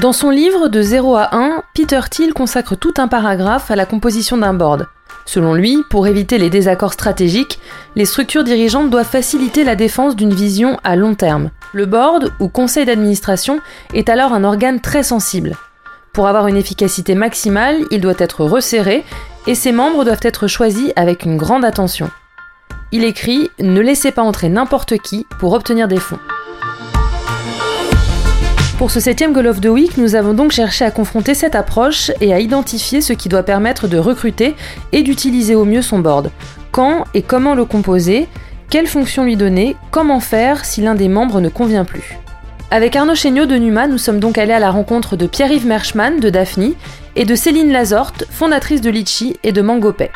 Dans son livre De 0 à 1, Peter Thiel consacre tout un paragraphe à la composition d'un board. Selon lui, pour éviter les désaccords stratégiques, les structures dirigeantes doivent faciliter la défense d'une vision à long terme. Le board, ou conseil d'administration, est alors un organe très sensible. Pour avoir une efficacité maximale, il doit être resserré et ses membres doivent être choisis avec une grande attention. Il écrit Ne laissez pas entrer n'importe qui pour obtenir des fonds. Pour ce septième Goal of the Week, nous avons donc cherché à confronter cette approche et à identifier ce qui doit permettre de recruter et d'utiliser au mieux son board. Quand et comment le composer, quelle fonction lui donner, comment faire si l'un des membres ne convient plus. Avec Arnaud Chéniaud de Numa, nous sommes donc allés à la rencontre de Pierre-Yves Merschmann de Daphne et de Céline Lazorte, fondatrice de Litchi et de Mangopay.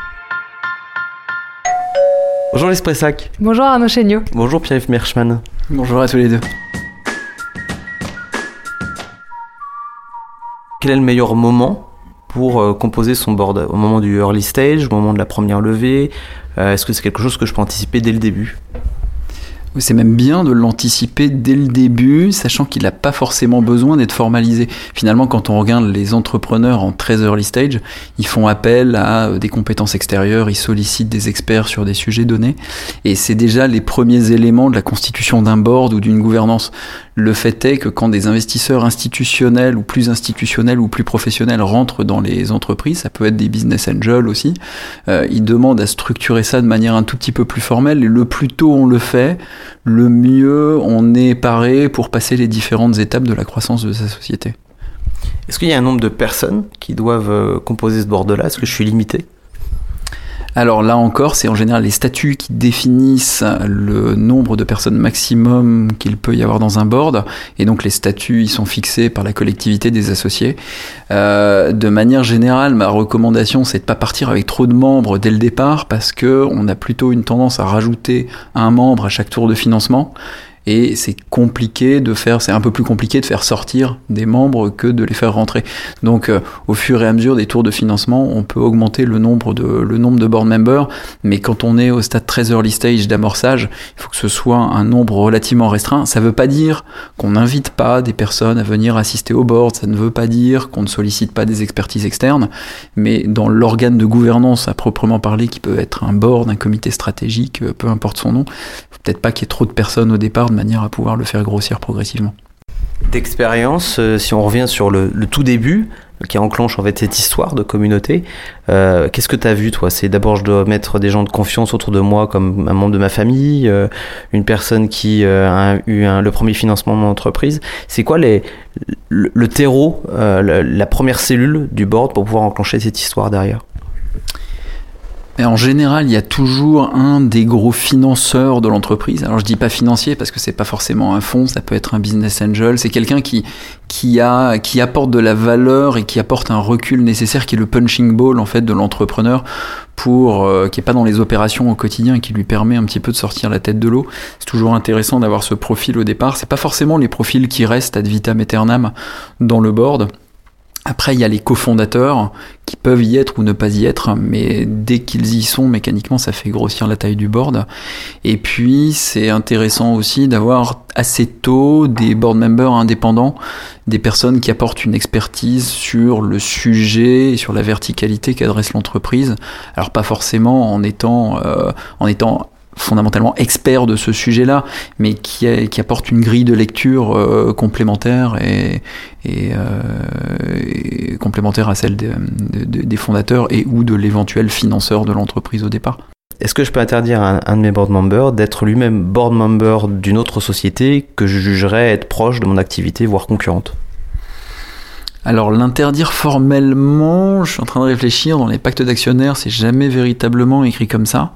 Bonjour l'Espressac. Bonjour Arnaud Chéniaud. Bonjour Pierre-Yves Merschmann. Bonjour à tous les deux. Quel est le meilleur moment pour euh, composer son board? Au moment du early stage, au moment de la première levée? Euh, Est-ce que c'est quelque chose que je peux anticiper dès le début? C'est même bien de l'anticiper dès le début, sachant qu'il n'a pas forcément besoin d'être formalisé. Finalement, quand on regarde les entrepreneurs en très early stage, ils font appel à des compétences extérieures, ils sollicitent des experts sur des sujets donnés, et c'est déjà les premiers éléments de la constitution d'un board ou d'une gouvernance. Le fait est que quand des investisseurs institutionnels ou plus institutionnels ou plus professionnels rentrent dans les entreprises, ça peut être des business angels aussi, euh, ils demandent à structurer ça de manière un tout petit peu plus formelle, et le plus tôt on le fait, le mieux on est paré pour passer les différentes étapes de la croissance de sa société. Est-ce qu'il y a un nombre de personnes qui doivent euh, composer ce board-là Est-ce que je suis limité? Alors là encore, c'est en général les statuts qui définissent le nombre de personnes maximum qu'il peut y avoir dans un board, et donc les statuts ils sont fixés par la collectivité des associés. Euh, de manière générale, ma recommandation c'est de pas partir avec trop de membres dès le départ, parce que on a plutôt une tendance à rajouter un membre à chaque tour de financement et c'est compliqué de faire, c'est un peu plus compliqué de faire sortir des membres que de les faire rentrer. Donc euh, au fur et à mesure des tours de financement, on peut augmenter le nombre de le nombre de board members, mais quand on est au stade très early stage d'amorçage, il faut que ce soit un nombre relativement restreint. Ça veut pas dire qu'on n'invite pas des personnes à venir assister au board, ça ne veut pas dire qu'on ne sollicite pas des expertises externes, mais dans l'organe de gouvernance à proprement parler qui peut être un board, un comité stratégique, euh, peu importe son nom, peut-être pas qu'il y ait trop de personnes au départ de manière à pouvoir le faire grossir progressivement. D'expérience, euh, si on revient sur le, tout début, qui enclenche en fait cette histoire de communauté, euh, qu'est-ce que tu as vu toi? C'est d'abord je dois mettre des gens de confiance autour de moi comme un membre de ma famille, euh, une personne qui a eu le premier financement de mon entreprise. C'est quoi le, terreau, la première cellule du board pour pouvoir enclencher cette histoire derrière? En général, il y a toujours un des gros financeurs de l'entreprise. Alors je dis pas financier parce que c'est pas forcément un fonds, ça peut être un business angel. C'est quelqu'un qui qui a qui apporte de la valeur et qui apporte un recul nécessaire, qui est le punching ball en fait de l'entrepreneur pour euh, qui est pas dans les opérations au quotidien et qui lui permet un petit peu de sortir la tête de l'eau. C'est toujours intéressant d'avoir ce profil au départ. C'est pas forcément les profils qui restent ad vitam aeternam dans le board. Après, il y a les cofondateurs qui peuvent y être ou ne pas y être, mais dès qu'ils y sont, mécaniquement, ça fait grossir la taille du board. Et puis, c'est intéressant aussi d'avoir assez tôt des board members indépendants, des personnes qui apportent une expertise sur le sujet et sur la verticalité qu'adresse l'entreprise. Alors, pas forcément en étant, euh, en étant fondamentalement expert de ce sujet-là, mais qui, qui, apporte une grille de lecture euh, complémentaire et, euh, complémentaire à celle des fondateurs et ou de l'éventuel financeur de l'entreprise au départ. Est-ce que je peux interdire à un, de mes board members d'être lui-même board member d'une autre société que je jugerais être proche de mon activité, voire concurrente? Alors l'interdire formellement, je suis en train de réfléchir, dans les pactes d'actionnaires, c'est jamais véritablement écrit comme ça.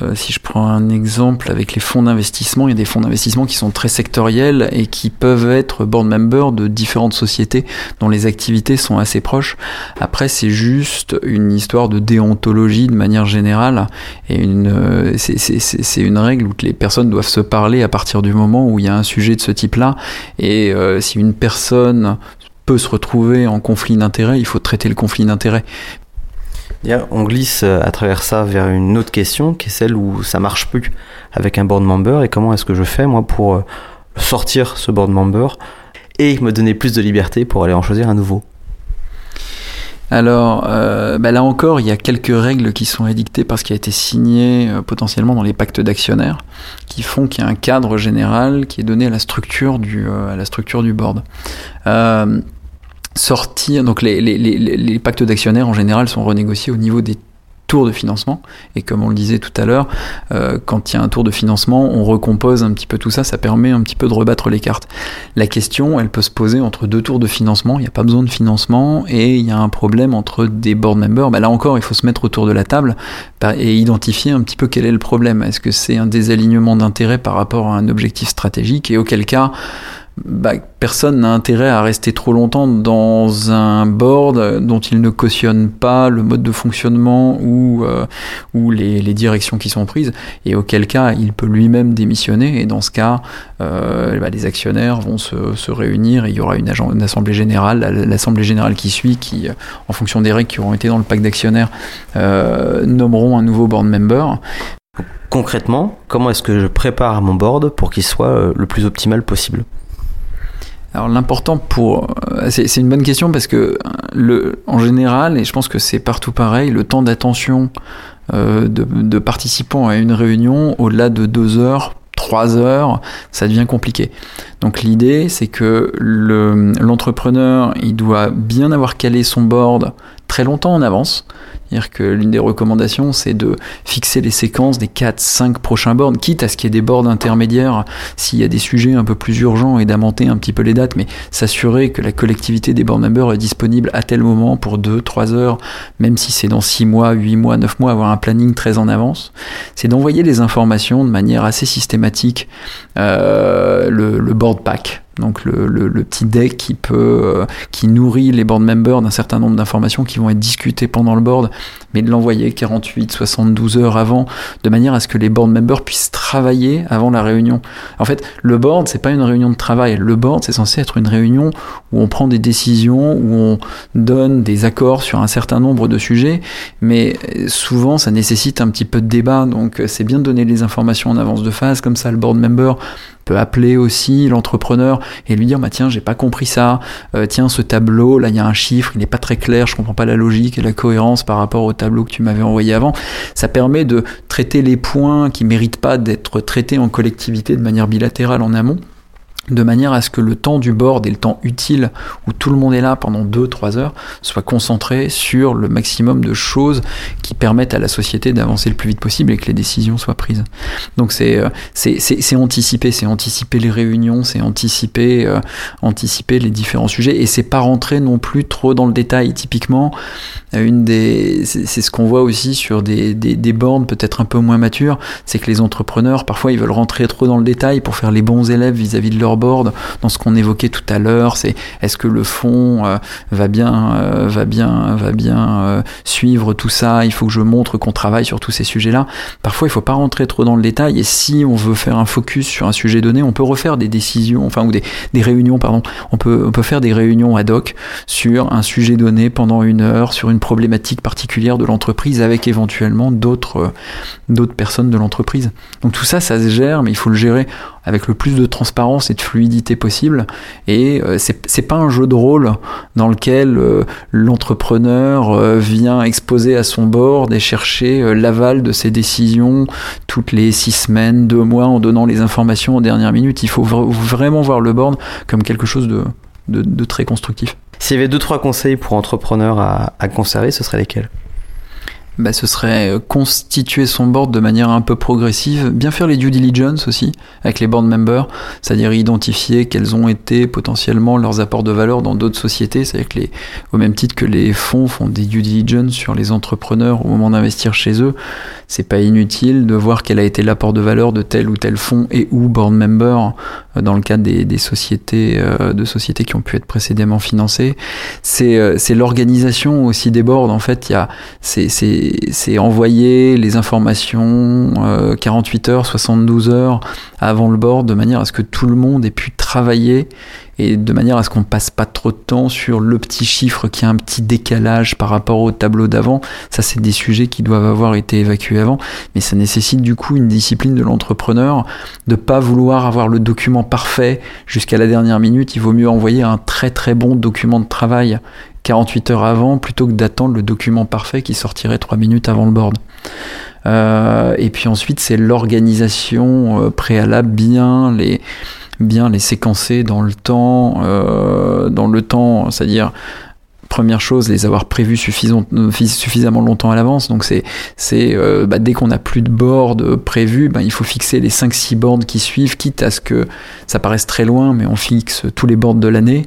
Euh, si je prends un exemple avec les fonds d'investissement, il y a des fonds d'investissement qui sont très sectoriels et qui peuvent être board members de différentes sociétés dont les activités sont assez proches. Après, c'est juste une histoire de déontologie de manière générale et une, euh, c'est une règle où les personnes doivent se parler à partir du moment où il y a un sujet de ce type-là. Et euh, si une personne peut se retrouver en conflit d'intérêt, il faut traiter le conflit d'intérêt on glisse euh, à travers ça vers une autre question qui est celle où ça marche plus avec un board member et comment est-ce que je fais moi pour euh, sortir ce board member et me donner plus de liberté pour aller en choisir un nouveau? Alors, euh, bah là encore, il y a quelques règles qui sont édictées parce qu'il a été signé potentiellement dans les pactes d'actionnaires, qui font qu'il y a un cadre général qui est donné à la structure du, à la structure du board. Sortir, donc les, les, pactes d'actionnaires en général sont renégociés au niveau des tour de financement. Et comme on le disait tout à l'heure, euh, quand il y a un tour de financement, on recompose un petit peu tout ça, ça permet un petit peu de rebattre les cartes. La question, elle peut se poser entre deux tours de financement, il n'y a pas besoin de financement, et il y a un problème entre des board members. Bah là encore, il faut se mettre autour de la table et identifier un petit peu quel est le problème. Est-ce que c'est un désalignement d'intérêt par rapport à un objectif stratégique, et auquel cas, bah, personne n'a intérêt à rester trop longtemps dans un board dont il ne cautionne pas le mode de fonctionnement ou, euh, les, directions qui sont prises, et auquel cas il peut lui-même démissionner, et dans ce cas, euh, bah, les actionnaires vont se, réunir, et il y aura une, assemblée générale, l'assemblée générale qui suit, qui, euh, en fonction des règles qui auront été dans le pacte d'actionnaires, nommeront un nouveau board member. Concrètement, comment est-ce que je prépare mon board pour qu'il soit le plus optimal possible? Alors l'important pour... Euh, c'est une bonne question parce que le, en général, et je pense que c'est partout pareil, le temps d'attention euh, de, de, participants à une réunion, au-delà de deux heures, trois heures, ça devient compliqué. Donc l'idée, c'est que l'entrepreneur, il doit bien avoir calé son board très longtemps en avance. C'est-à-dire que l'une des recommandations, c'est de fixer les séquences des 4-5 prochains boards, quitte à ce qu'il y ait des boards intermédiaires s'il y a des sujets un peu plus urgents et d'amenter un petit peu les dates, mais s'assurer que la collectivité des board members est disponible à tel moment pour 2-3 heures, même si c'est dans 6 mois, 8 mois, 9 mois, avoir un planning très en avance. C'est d'envoyer les informations de manière assez systématique, euh, le, le board pack donc le, le, le, petit deck qui peut euh, qui nourrit les board members d'un certain nombre d'informations qui vont être discutées pendant le board, mais de l'envoyer 48, 72 heures avant, de manière à ce que les board members puissent travailler avant la réunion. En fait, le board c'est pas une réunion de travail. Le board c'est censé être une réunion où on prend des décisions, où on donne des accords sur un certain nombre de sujets, mais souvent ça nécessite un petit peu de débat. Donc c'est bien de donner les informations en avance de phase, comme ça le board member peut appeler aussi l'entrepreneur et lui dire bah tiens j'ai pas compris ça. Euh, tiens ce tableau là il y a un chiffre il n'est pas très clair je comprends pas la logique et la cohérence par rapport au tableau que tu m'avais envoyé avant. Ça permet de traiter les points qui méritent pas d'être traités en collectivité de manière bilatérale en amont de manière à ce que le temps du board et le temps utile où tout le monde est là pendant 2-3 heures soit concentré sur le maximum de choses qui permettent à la société d'avancer le plus vite possible et que les décisions soient prises. Donc c'est euh, c'est anticiper, c'est anticiper les réunions, c'est anticiper euh, anticiper les différents sujets et c'est pas rentrer non plus trop dans le détail. Typiquement, une des c'est ce qu'on voit aussi sur des, des, des boards peut-être un peu moins matures, c'est que les entrepreneurs parfois ils veulent rentrer trop dans le détail pour faire les bons élèves vis-à-vis -vis de leur dans ce qu'on évoquait tout à l'heure, c'est est-ce que le fond euh, va bien, euh, va bien, va bien euh, suivre tout ça? Il faut que je montre qu'on travaille sur tous ces sujets-là. Parfois, il faut pas rentrer trop dans le détail. Et si on veut faire un focus sur un sujet donné, on peut refaire des décisions, enfin ou des, des réunions, pardon. On peut, on peut faire des réunions ad hoc sur un sujet donné pendant une heure, sur une problématique particulière de l'entreprise, avec éventuellement d'autres, d'autres personnes de l'entreprise. Donc tout ça, ça se gère, mais il faut le gérer avec le plus de transparence et de fluidité possible. Et euh, c'est pas un jeu de rôle dans lequel euh, l'entrepreneur euh, vient exposer à son board et chercher l'aval de ses décisions toutes les six semaines, deux mois, en donnant les informations en dernière minute. Il faut vraiment voir le board comme quelque chose de, très constructif. S'il y avait deux, trois conseils pour entrepreneurs à, à conserver, ce seraient lesquels? Bah, ce serait euh, constituer son board de manière un peu progressive, bien faire les due diligence aussi avec les board members, c'est-à-dire identifier quels ont été potentiellement leurs apports de valeur dans d'autres sociétés, c'est-à-dire que au même titre que les fonds font des due diligence sur les entrepreneurs au moment d'investir chez eux, c'est pas inutile de voir quel a été l'apport de valeur de tel ou tel fonds et ou board member euh, dans le cadre des, des sociétés euh, de sociétés qui ont pu être précédemment financées. C'est c'est l'organisation aussi des boards en fait, il y a c'est c'est envoyer les informations 48 euh, heures, 72 heures avant le board de manière à ce que tout le monde ait pu travailler et de manière à ce qu'on passe pas trop de temps sur le petit chiffre qui a un petit décalage par rapport au tableau d'avant. Ça, c'est des sujets qui doivent avoir été évacués avant, mais ça nécessite du coup une discipline de l'entrepreneur de pas vouloir avoir le document parfait jusqu'à la dernière minute. Il vaut mieux envoyer un très très bon document de travail 48 heures avant plutôt que d'attendre le document parfait qui sortirait 3 minutes avant le board. Euh, et puis ensuite, c'est l'organisation euh, préalable, bien les, bien les séquencer dans le temps, euh, dans le temps, c'est-à-dire première chose, les avoir prévus suffisamment longtemps à l'avance. Donc c'est euh, bah, dès qu'on n'a plus de board prévu, bah, il faut fixer les 5-6 boards qui suivent, quitte à ce que ça paraisse très loin, mais on fixe tous les boards de l'année.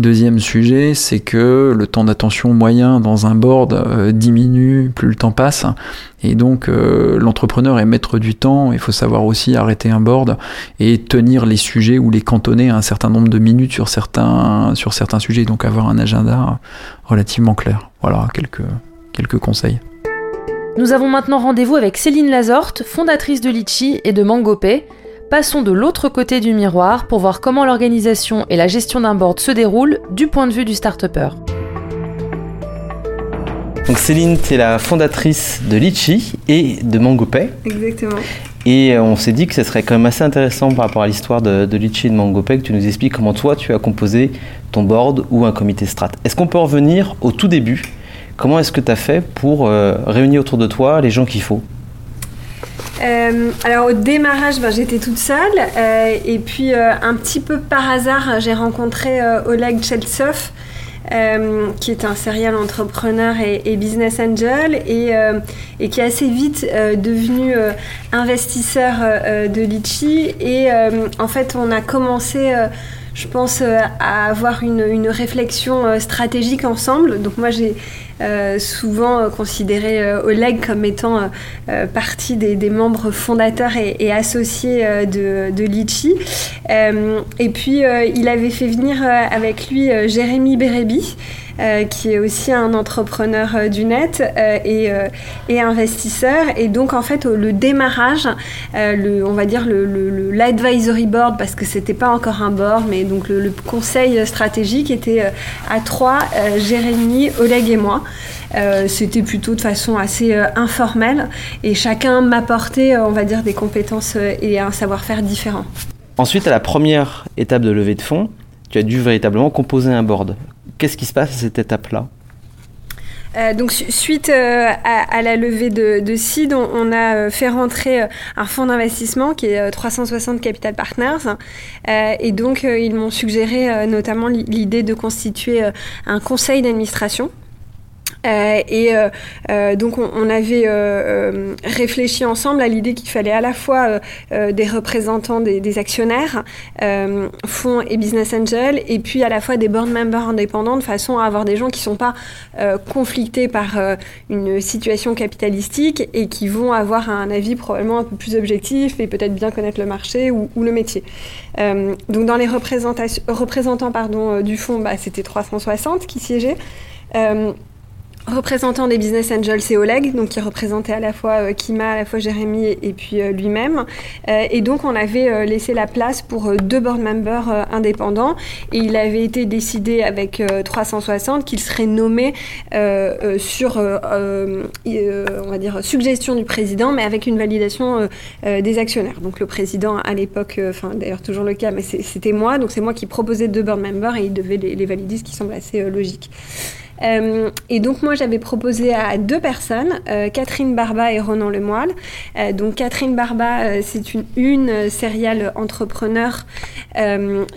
Deuxième sujet, c'est que le temps d'attention moyen dans un board euh, diminue plus le temps passe. Et donc euh, l'entrepreneur est maître du temps, il faut savoir aussi arrêter un board et tenir les sujets ou les cantonner à un certain nombre de minutes sur certains, sujets, donc avoir un agenda relativement clair. Voilà quelques, quelques conseils. Nous avons maintenant rendez-vous avec Céline Lazorte, fondatrice de Litchi et de MangoPay. Passons de l'autre côté du miroir pour voir comment l'organisation et la gestion d'un board se déroulent du point de vue du start-upper. Donc Céline, tu es la fondatrice de Litchi et de MangoPay. Exactement. Et euh, on s'est dit que ce serait quand même assez intéressant par rapport à l'histoire de, Litchi et de MangoPay que tu nous expliques comment toi tu as composé ton board ou un comité strat. Est-ce qu'on peut revenir au tout début? Comment est-ce que tu as fait pour euh, réunir autour de toi les gens qu'il faut? Euh, alors au démarrage, ben, j'étais toute seule et puis un petit peu par hasard, j'ai rencontré Oleg Cheltsov euh, qui est un serial entrepreneur et, business angel et, euh, et, qui est assez vite euh, devenu investisseur de Litchi. Et en fait, on a commencé je pense, à avoir une, réflexion stratégique ensemble. Donc moi, j'ai euh, souvent considéré euh, Oleg comme étant euh, partie des, membres fondateurs et, associés de, Litchi. et puis, il avait fait venir avec lui Jérémy Bérébi. qui est aussi un entrepreneur du net et, investisseur. Et donc, en fait, le démarrage, le, on va dire l'advisory le, board, parce que c'était pas encore un board, mais donc le, conseil stratégique était à trois, Jérémy, Oleg et moi. Euh, c'était plutôt de façon assez euh, informelle et chacun m'apportait, euh, on va dire, des compétences et un savoir-faire différent. Ensuite, à la première étape de levée de fonds, tu as dû véritablement composer un board. Qu'est-ce qui se passe à cette étape-là? Donc suite à, la levée de, de seed, on, a fait rentrer un fonds d'investissement qui est 360 Capital Partners. et donc ils m'ont suggéré notamment l'idée de constituer un conseil d'administration euh, et euh, euh, donc on, avait réfléchi ensemble à l'idée qu'il fallait à la fois des représentants des, actionnaires, fonds et business angels, et puis à la fois des board members indépendants, de façon à avoir des gens qui ne sont pas conflictés par une situation capitalistique et qui vont avoir un avis probablement un peu plus objectif et peut-être bien connaître le marché ou, le métier. donc dans les représentants pardon, du fonds, bah, c'était 360 qui siégeaient représentant des business angels, c'est Oleg, donc qui représentait à la fois euh, Kima, à la fois Jérémy et, puis euh, lui-même. Euh, et donc on avait laissé la place pour deux board members indépendants et il avait été décidé avec 360 qu'il serait nommé sur, on va dire, suggestion du président, mais avec une validation des actionnaires. Donc le président à l'époque, enfin d'ailleurs toujours le cas, mais c'était moi, donc c'est moi qui proposais deux board members et il devait les valider, ce qui semble assez logique. Euh, et donc moi j'avais proposé à deux personnes, euh, Catherine Barba et Ronan Lemoyle. Euh, donc Catherine Barba, c'est une, une serial entrepreneur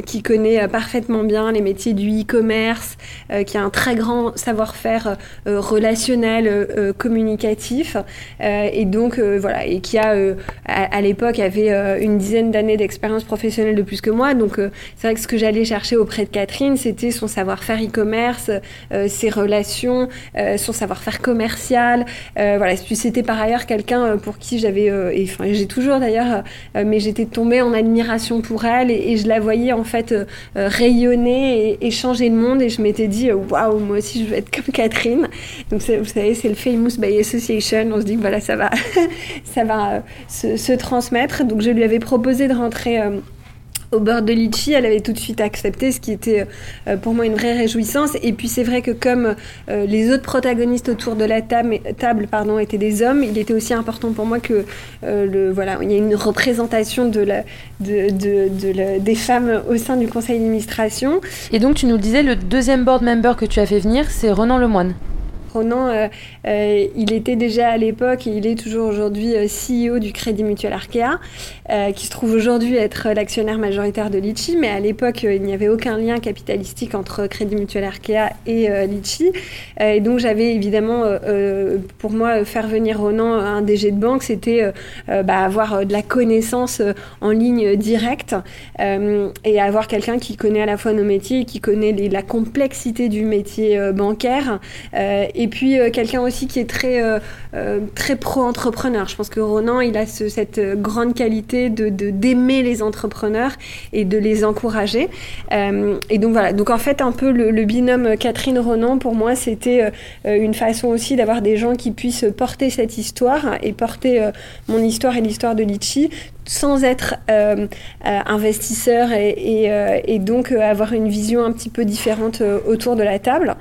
qui connaît parfaitement bien les métiers du e-commerce, qui a un très grand savoir-faire relationnel, communicatif, et donc voilà, et qui a à, l'époque avait une dizaine d'années d'expérience professionnelle de plus que moi. Donc c'est vrai que ce que j'allais chercher auprès de Catherine, c'était son savoir-faire e-commerce, ses relations, euh, son savoir-faire commercial. Euh, voilà, c'était par ailleurs quelqu'un euh, pour qui j'avais, et enfin j'ai toujours d'ailleurs, mais j'étais tombée en admiration pour elle et, je la voyais en fait rayonner et, changer le monde et je m'étais dit waouh moi aussi je veux être comme Catherine. Donc vous savez c'est le famous by association. On se dit voilà ça va ça va se, transmettre. Donc je lui avais proposé de rentrer au bord de Litchi, elle avait tout de suite accepté, ce qui était euh, pour moi une vraie réjouissance. Et puis c'est vrai que comme euh, les autres protagonistes autour de la table, pardon, étaient des hommes, il était aussi important pour moi que euh, le, voilà, il y ait une représentation de, des femmes au sein du conseil d'administration. Et donc tu nous disais, le deuxième board member que tu as fait venir, c'est Renan Lemoine. Ronan, euh, euh, il était déjà à l'époque et il est toujours aujourd'hui euh, CEO du Crédit Mutuel Arkea, qui se trouve aujourd'hui être l'actionnaire majoritaire de Litchi, mais à l'époque, il n'y avait aucun lien capitalistique entre Crédit Mutuel Arkea et Litchi. et donc, j'avais évidemment, pour moi, faire venir Ronan un DG de banque, c'était bah, avoir de la connaissance en ligne directe et avoir quelqu'un qui connaît à la fois nos métiers, qui connaît la complexité du métier bancaire et et puis euh, quelqu'un aussi qui est très, euh, euh, très pro-entrepreneur. Je pense que Ronan, il a cette grande qualité de d'aimer les entrepreneurs et de les encourager. et donc voilà, donc en fait un peu le, binôme Catherine-Ronan, pour moi, c'était une façon aussi d'avoir des gens qui puissent porter cette histoire et porter mon histoire et l'histoire de Litchi sans être investisseur et, et, donc avoir une vision un petit peu différente autour de la table.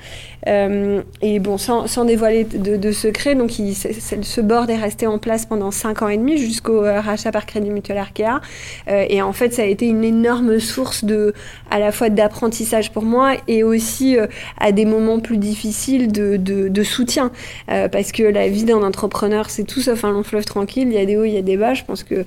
et bon, sans sans, dévoiler de, de secret, donc ce board est resté en place pendant 5 ans et demi jusqu'au euh, rachat par Crédit Mutuel Arkea. Euh, et en fait, ça a été une énorme source de, à la fois d'apprentissage pour moi et aussi euh, à des moments plus difficiles de, de, soutien. parce que la vie d'un entrepreneur, c'est tout sauf un long fleuve tranquille. Il y a des hauts, il y a des bas. Je pense que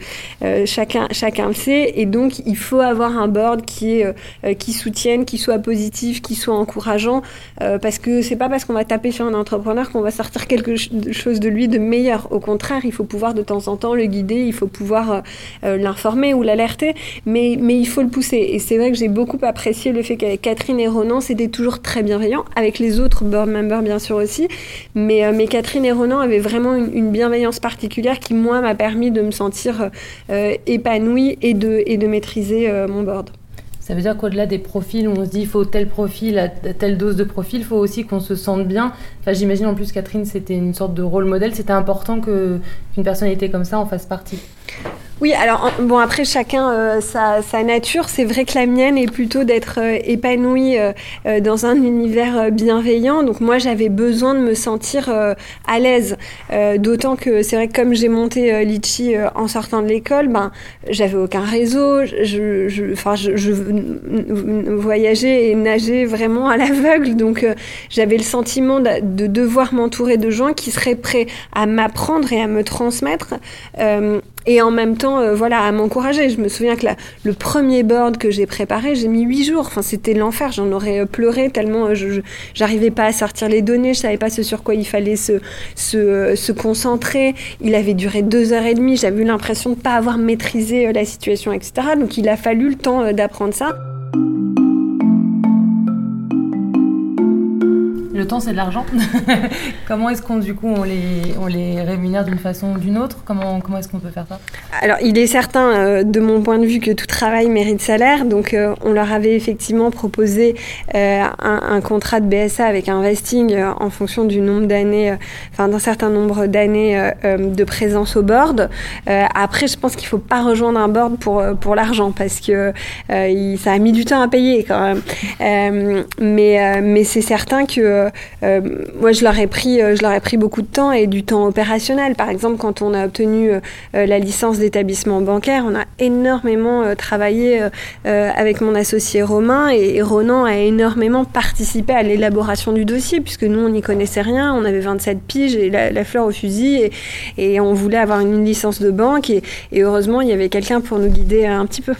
chacun, chacun le sait. Et donc, il faut avoir un board qui, est, qui soutienne, qui soit positif, qui soit encourageant. parce que c'est pas parce qu'on va taper sur un entrepreneur qu'on va sortir quelque chose de lui de meilleur. Au contraire, il faut pouvoir de temps en temps le guider, il faut pouvoir euh, euh, l'informer ou l'alerter, mais, mais il faut le pousser. Et c'est vrai que j'ai beaucoup apprécié le fait qu'avec Catherine et Ronan, c'était toujours très bienveillant, avec les autres board members bien sûr aussi, mais, euh, mais Catherine et Ronan avaient vraiment une, bienveillance particulière qui, moi, m'a permis de me sentir épanouie et de, et de maîtriser mon board. Ça veut dire qu'au-delà des profils où on se dit il faut tel profil, telle dose de profil, il faut aussi qu'on se sente bien. Enfin, j'imagine en plus Catherine, c'était une sorte de rôle modèle. C'était important qu'une personnalité comme ça en fasse partie. Oui, alors bon après chacun euh, sa, sa, nature. C'est vrai que la mienne est plutôt d'être euh, épanouie euh, dans un univers bienveillant. Donc moi j'avais besoin de me sentir à l'aise. D'autant que c'est vrai que comme j'ai monté Litchi en sortant de l'école, ben j'avais aucun réseau. Je, je, enfin, je, je, voyageais et nageais vraiment à l'aveugle. Donc j'avais le sentiment de, de devoir m'entourer de gens qui seraient prêts à m'apprendre et à me transmettre et en même temps, euh, voilà, à m'encourager. Je me souviens que le premier board que j'ai préparé, j'ai mis huit jours. Enfin, c'était l'enfer. J'en aurais euh, pleuré tellement euh, je j'arrivais pas à sortir les données. Je savais pas ce sur quoi il fallait se, se, se concentrer. Il avait duré deux heures et demie. J'avais eu l'impression de pas avoir maîtrisé la situation, etc. Donc, il a fallu le temps d'apprendre ça. Le temps, c'est de l'argent. comment est-ce qu'on, du coup, on les, on les rémunère d'une façon ou d'une autre? Comment, comment est-ce qu'on peut faire ça? Alors, il est certain, euh, de mon point de vue, que tout travail mérite salaire. Donc, euh, on leur avait effectivement proposé euh, un, contrat de BSA avec un vesting en fonction du nombre d'années, enfin, d'un certain nombre d'années de présence au board. après, je pense qu'il ne faut pas rejoindre un board pour, pour l'argent parce que ça a mis du temps à payer quand même. mais mais c'est certain que moi, je leur, ai pris, euh, je leur ai pris beaucoup de temps et du temps opérationnel. Par exemple, quand on a obtenu euh, la licence d'établissement bancaire, on a énormément travaillé avec mon associé Romain et, Ronan a énormément participé à l'élaboration du dossier puisque nous, on n'y connaissait rien. On avait 27 piges et la, fleur au fusil et, on voulait avoir une, licence de banque et heureusement, il y avait quelqu'un pour nous guider un petit peu.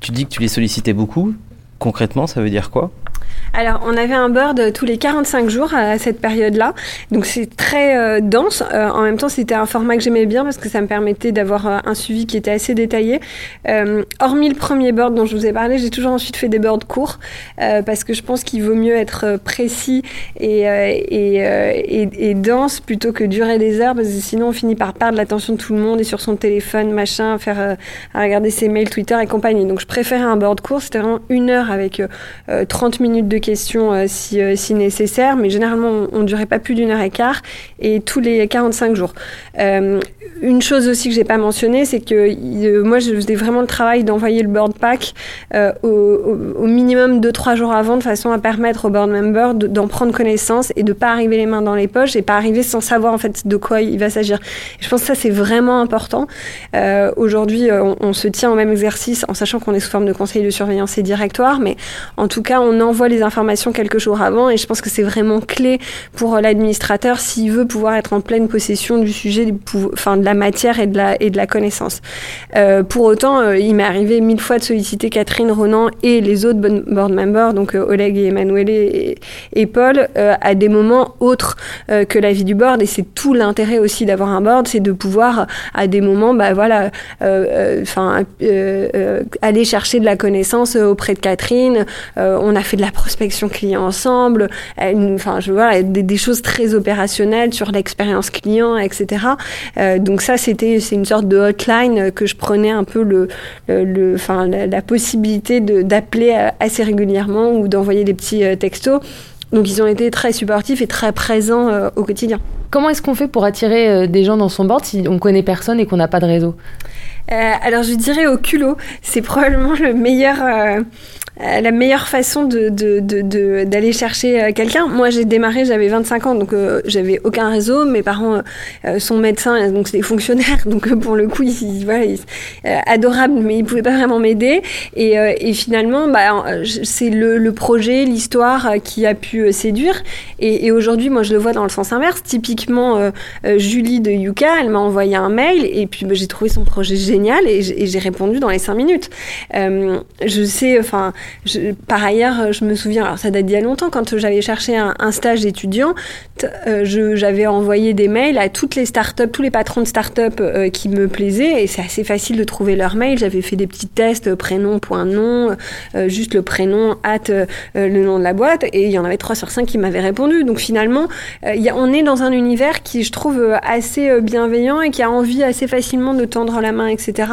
Tu dis que tu les sollicitais beaucoup. Concrètement, ça veut dire quoi? Alors, on avait un board tous les 45 jours à cette période-là. Donc, c'est très euh, dense. Euh, en même temps, c'était un format que j'aimais bien parce que ça me permettait d'avoir euh, un suivi qui était assez détaillé. hormis le premier board dont je vous ai parlé, j'ai toujours ensuite fait des boards courts parce que je pense qu'il vaut mieux être précis et, dense plutôt que durer des heures parce que sinon, on finit par perdre l'attention de tout le monde et sur son téléphone, machin, faire, à regarder ses mails, Twitter et compagnie. Donc, je préférais un board court. C'était vraiment une heure avec 30 minutes de questions si, si, nécessaire, mais généralement, on ne durait pas plus d'une heure et quart et tous les 45 jours. une chose aussi que j'ai pas mentionnée, c'est que moi, je faisais vraiment le travail d'envoyer le board pack au, au, minimum 2-3 jours avant, de façon à permettre au board member d'en prendre connaissance et de pas arriver les mains dans les poches et pas arriver sans savoir en fait de quoi il va s'agir. Je pense que ça, c'est vraiment important. Aujourd'hui, on, on se tient au même exercice en sachant qu'on est sous forme de conseil de surveillance et directoire, mais en tout cas, on envoie les informations quelques jours avant et je pense que c'est vraiment clé pour l'administrateur s'il veut pouvoir être en pleine possession du sujet, enfin, de la matière et de la, et de la connaissance. Euh, pour autant, euh, il m'est arrivé mille fois de solliciter Catherine Ronan et les autres board members, donc euh, Oleg et Emmanuel et, Paul, à des moments autres que la vie du board et c'est tout l'intérêt aussi d'avoir un board, c'est de pouvoir à des moments, bah voilà, enfin, aller chercher de la connaissance euh, auprès de Catherine. Euh, on a fait de la prospection client ensemble. Enfin, je vois des, choses très opérationnelles sur l'expérience client, etc. Euh, donc ça, c'était c'est une sorte de hotline que je prenais un peu le, le, enfin, la, possibilité d'appeler assez régulièrement ou d'envoyer des petits textos. Donc ils ont été très supportifs et très présents au quotidien. Comment est-ce qu'on fait pour attirer des gens dans son board si on connaît personne et qu'on n'a pas de réseau? Euh, alors je dirais au culot, c'est probablement le meilleur, euh, euh, la meilleure façon d'aller de, chercher quelqu'un. Moi j'ai démarré, j'avais 25 ans, donc j'avais aucun réseau. Mes parents sont médecins, donc c'est des fonctionnaires, donc pour le coup, ils, voilà, ils, adorables, mais ils pouvaient pas vraiment m'aider. Et, finalement, bah, c'est le, projet, l'histoire qui a pu séduire. Et, aujourd'hui, moi je le vois dans le sens inverse. Typiquement, Julie de Yuka, elle m'a envoyé un mail et puis bah, j'ai trouvé son projet génial et j'ai répondu dans les cinq minutes. Euh, je sais, enfin, par ailleurs, je me souviens, alors ça date d'il y a longtemps, quand j'avais cherché un, stage d'étudiant, euh, j'avais envoyé des mails à toutes les startups, tous les patrons de startups euh, qui me plaisaient et c'est assez facile de trouver leur mail. J'avais fait des petits tests, prénom, point nom, juste le prénom, hâte, le nom de la boîte et il y en avait trois sur cinq qui m'avaient répondu. Donc finalement, on est dans un univers qui, je trouve, assez bienveillant et qui a envie assez facilement de tendre la main, etc.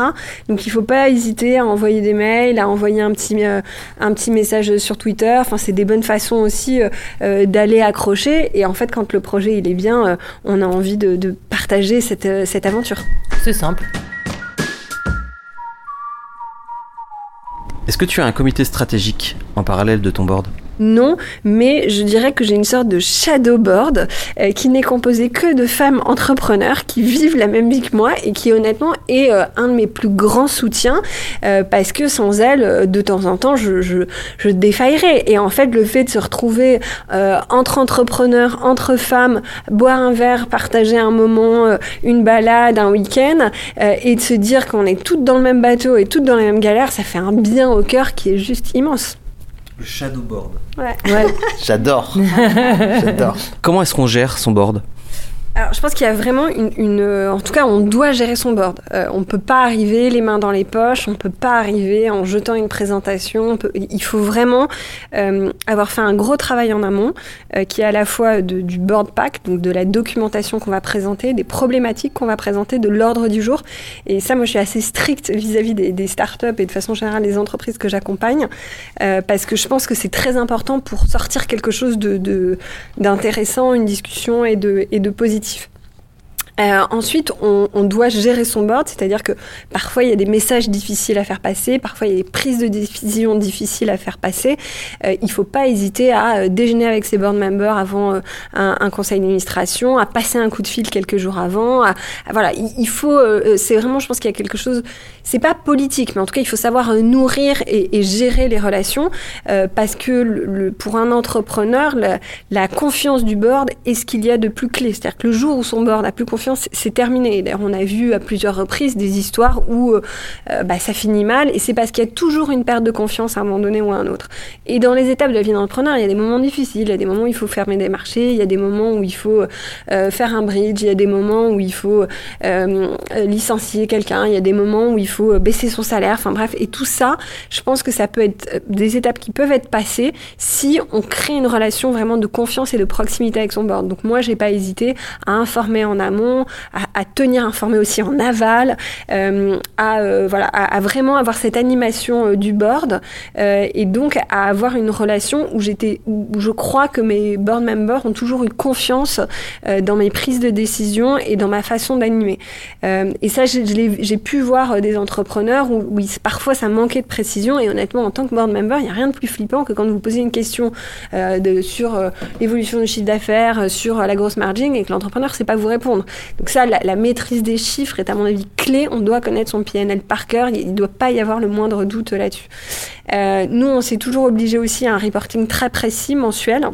Donc il ne faut pas hésiter à envoyer des mails, à envoyer un petit, euh, un petit message sur Twitter. Enfin, c'est des bonnes façons aussi euh, euh, d'aller accrocher. Et en fait, quand le projet il est bien, on a envie de, de partager cette, cette aventure. C'est simple. Est-ce que tu as un comité stratégique en parallèle de ton board? Non, mais je dirais que j'ai une sorte de shadow board euh, qui n'est composé que de femmes entrepreneurs qui vivent la même vie que moi et qui honnêtement est euh, un de mes plus grands soutiens euh, parce que sans elles, de temps en temps, je, je, je, défaillerais. Et en fait, le fait de se retrouver entre entrepreneurs, entre femmes, boire un verre, partager un moment, une balade, un week-end, et de se dire qu'on est toutes dans le même bateau et toutes dans la même galère, ça fait un bien au cœur qui est juste immense. Le shadow board. Ouais. J'adore. J'adore. Comment est-ce qu'on gère son board? Je pense qu'il y a vraiment une, euh, En tout cas, on doit gérer son board. Euh, on ne peut pas arriver les mains dans les poches, on ne peut pas arriver en jetant une présentation. il faut vraiment euh, avoir fait un gros travail en amont, qui est à la fois du board pack, donc de la documentation qu'on va présenter, des problématiques qu'on va présenter, de l'ordre du jour. Et ça, moi, je suis assez stricte vis-à-vis des, des, startups et de façon générale des entreprises que j'accompagne, parce que je pense que c'est très important pour sortir quelque chose d'intéressant, de, une discussion et de, et de positif positif euh, ensuite, on, doit gérer son board, c'est-à-dire que parfois il y a des messages difficiles à faire passer, parfois il y a des prises de décision difficiles à faire passer. Euh, il ne faut pas hésiter à euh, déjeuner avec ses board members avant un, conseil d'administration, à passer un coup de fil quelques jours avant. Voilà, il, faut, c'est vraiment, je pense qu'il y a quelque chose, c'est pas politique, mais en tout cas il faut savoir nourrir et, gérer les relations parce que pour un entrepreneur, la, la confiance du board est ce qu'il y a de plus clé. C'est-à-dire que le jour où son board a plus confiance c'est terminé. D'ailleurs, on a vu à plusieurs reprises des histoires où euh, euh, bah, ça finit mal, et c'est parce qu'il y a toujours une perte de confiance à un moment donné ou à un autre. Et dans les étapes de la vie d'entrepreneur, il y a des moments difficiles, il y a des moments où il faut fermer des marchés, il y a des moments où il faut euh, faire un bridge, il y a des moments où il faut licencier quelqu'un, il y a des moments où il faut baisser son salaire, enfin bref, et tout ça, je pense que ça peut être des étapes qui peuvent être passées si on crée une relation vraiment de confiance et de proximité avec son board. Donc moi, j'ai pas hésité à informer en amont, à, tenir informé aussi en aval, à, voilà, à, vraiment avoir cette animation du board et donc à avoir une relation où où je crois que mes board members ont toujours eu confiance dans mes prises de décision et dans ma façon d'animer. et ça, j'ai pu voir des entrepreneurs où, parfois ça manquait de précision et honnêtement, en tant que board member, il n'y a rien de plus flippant que quand vous posez une question sur l'évolution du chiffre d'affaires, euh, sur la grosse margin et que l'entrepreneur ne sait pas vous répondre. Donc ça, la, maîtrise des chiffres est à mon avis clé. On doit connaître son PNL par cœur. Il ne doit pas y avoir le moindre doute là-dessus. Euh, nous, on s'est toujours obligé aussi à un reporting très précis mensuel.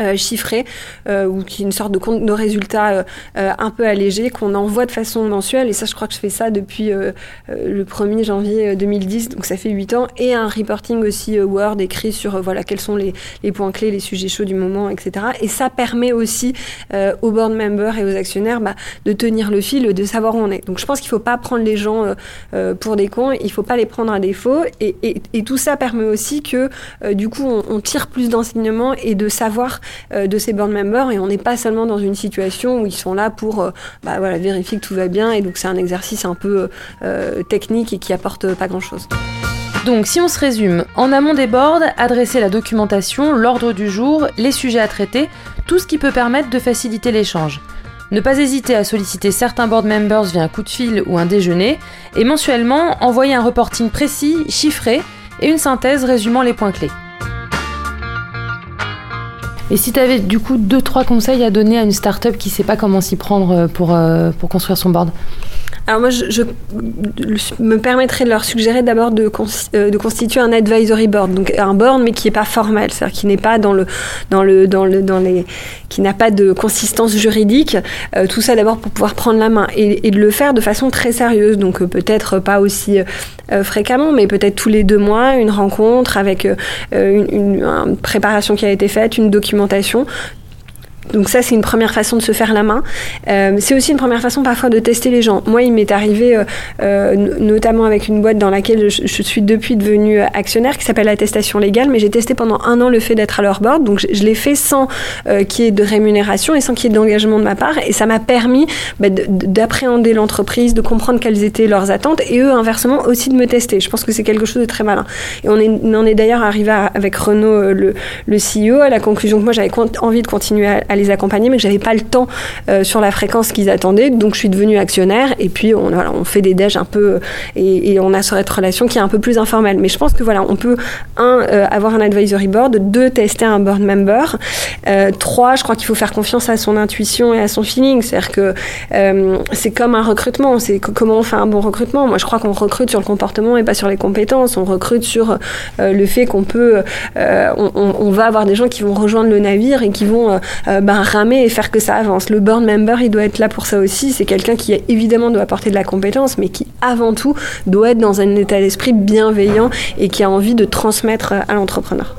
Euh, chiffré euh, ou qui est une sorte de compte de résultats euh, un peu allégé qu'on envoie de façon mensuelle. Et ça je crois que je fais ça depuis le 1er janvier 2010 donc ça fait 8 ans. Et un reporting aussi Word écrit sur voilà quels sont les, les, points clés les sujets chauds du moment etc et ça permet aussi aux board members et aux actionnaires bah, de tenir le fil de savoir où on est. Donc je pense qu'il faut pas prendre les gens pour des cons. Il faut pas les prendre à défaut. Et, et, et tout ça permet aussi que du coup on, on tire plus d'enseignements et de savoir euh, de ces board members et on n'est pas seulement dans une situation où ils sont là pour euh, bah, vérifier que tout va bien et donc c'est un exercice un peu euh, technique et qui apporte pas grand-chose. Donc si on se résume, en amont des boards, adresser la documentation, l'ordre du jour, les sujets à traiter, tout ce qui peut permettre de faciliter l'échange. Ne pas hésiter à solliciter certains board members via un coup de fil ou un déjeuner, et mensuellement envoyer un reporting précis, chiffré, et une synthèse résumant les points clés. Et si tu avais du coup deux trois conseils à donner à une startup qui sait pas comment s'y prendre euh, pour, euh, pour construire son board? Alors moi, je, me permettrais de leur suggérer d'abord de, euh, de, constituer un advisory board, donc un board mais qui n'est pas formel, c'est-à-dire qui n'est pas dans le, dans le, dans le, dans les, qui n'a pas de consistance juridique. tout ça d'abord pour pouvoir prendre la main et, de le faire de façon très sérieuse, donc peut-être pas aussi euh, fréquemment, mais peut-être tous les deux mois, une rencontre avec euh, une, une, préparation qui a été faite, une documentation donc ça, c'est une première façon de se faire la main. Euh, c'est aussi une première façon parfois de tester les gens. Moi, il m'est arrivé, euh, euh notamment avec une boîte dans laquelle je, suis depuis devenue actionnaire, qui s'appelle Attestation Légale, mais j'ai testé pendant un an le fait d'être à leur board. Donc je, l'ai fait sans qu'il y ait de rémunération et sans qu'il y ait d'engagement de ma part. Et ça m'a permis bah, d'appréhender l'entreprise, de comprendre quelles étaient leurs attentes et eux, inversement, aussi de me tester. Je pense que c'est quelque chose de très malin. Et on, en est d'ailleurs arrivé avec Renaud, le, CEO, à la conclusion que moi, j'avais envie de continuer à les accompagner, mais que j'avais pas le temps euh, sur la fréquence qu'ils attendaient. Donc je suis devenue actionnaire et puis on, voilà, on fait des déj un peu euh, et, on a cette relation qui est un peu plus informelle. Mais je pense que voilà, on peut un euh, avoir un advisory board, deux tester un board member, trois, je crois qu'il faut faire confiance à son intuition et à son feeling. C'est-à-dire que c'est comme un recrutement. C'est comment on fait un bon recrutement. Moi, je crois qu'on recrute sur le comportement et pas sur les compétences. On recrute sur le fait qu'on peut, on, va avoir des gens qui vont rejoindre le navire et qui vont ben, ramer et faire que ça avance. Le board member, il doit être là pour ça aussi. C'est quelqu'un qui évidemment doit apporter de la compétence, mais qui avant tout doit être dans un état d'esprit bienveillant et qui a envie de transmettre à l'entrepreneur.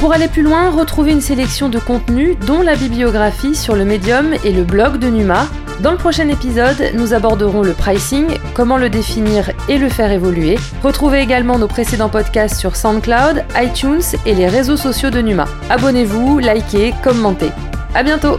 Pour aller plus loin, retrouvez une sélection de contenus, dont la bibliographie sur le médium et le blog de Numa. Dans le prochain épisode, nous aborderons le pricing, comment le définir et le faire évoluer. Retrouvez également nos précédents podcasts sur SoundCloud, iTunes et les réseaux sociaux de Numa. Abonnez-vous, likez, commentez. À bientôt!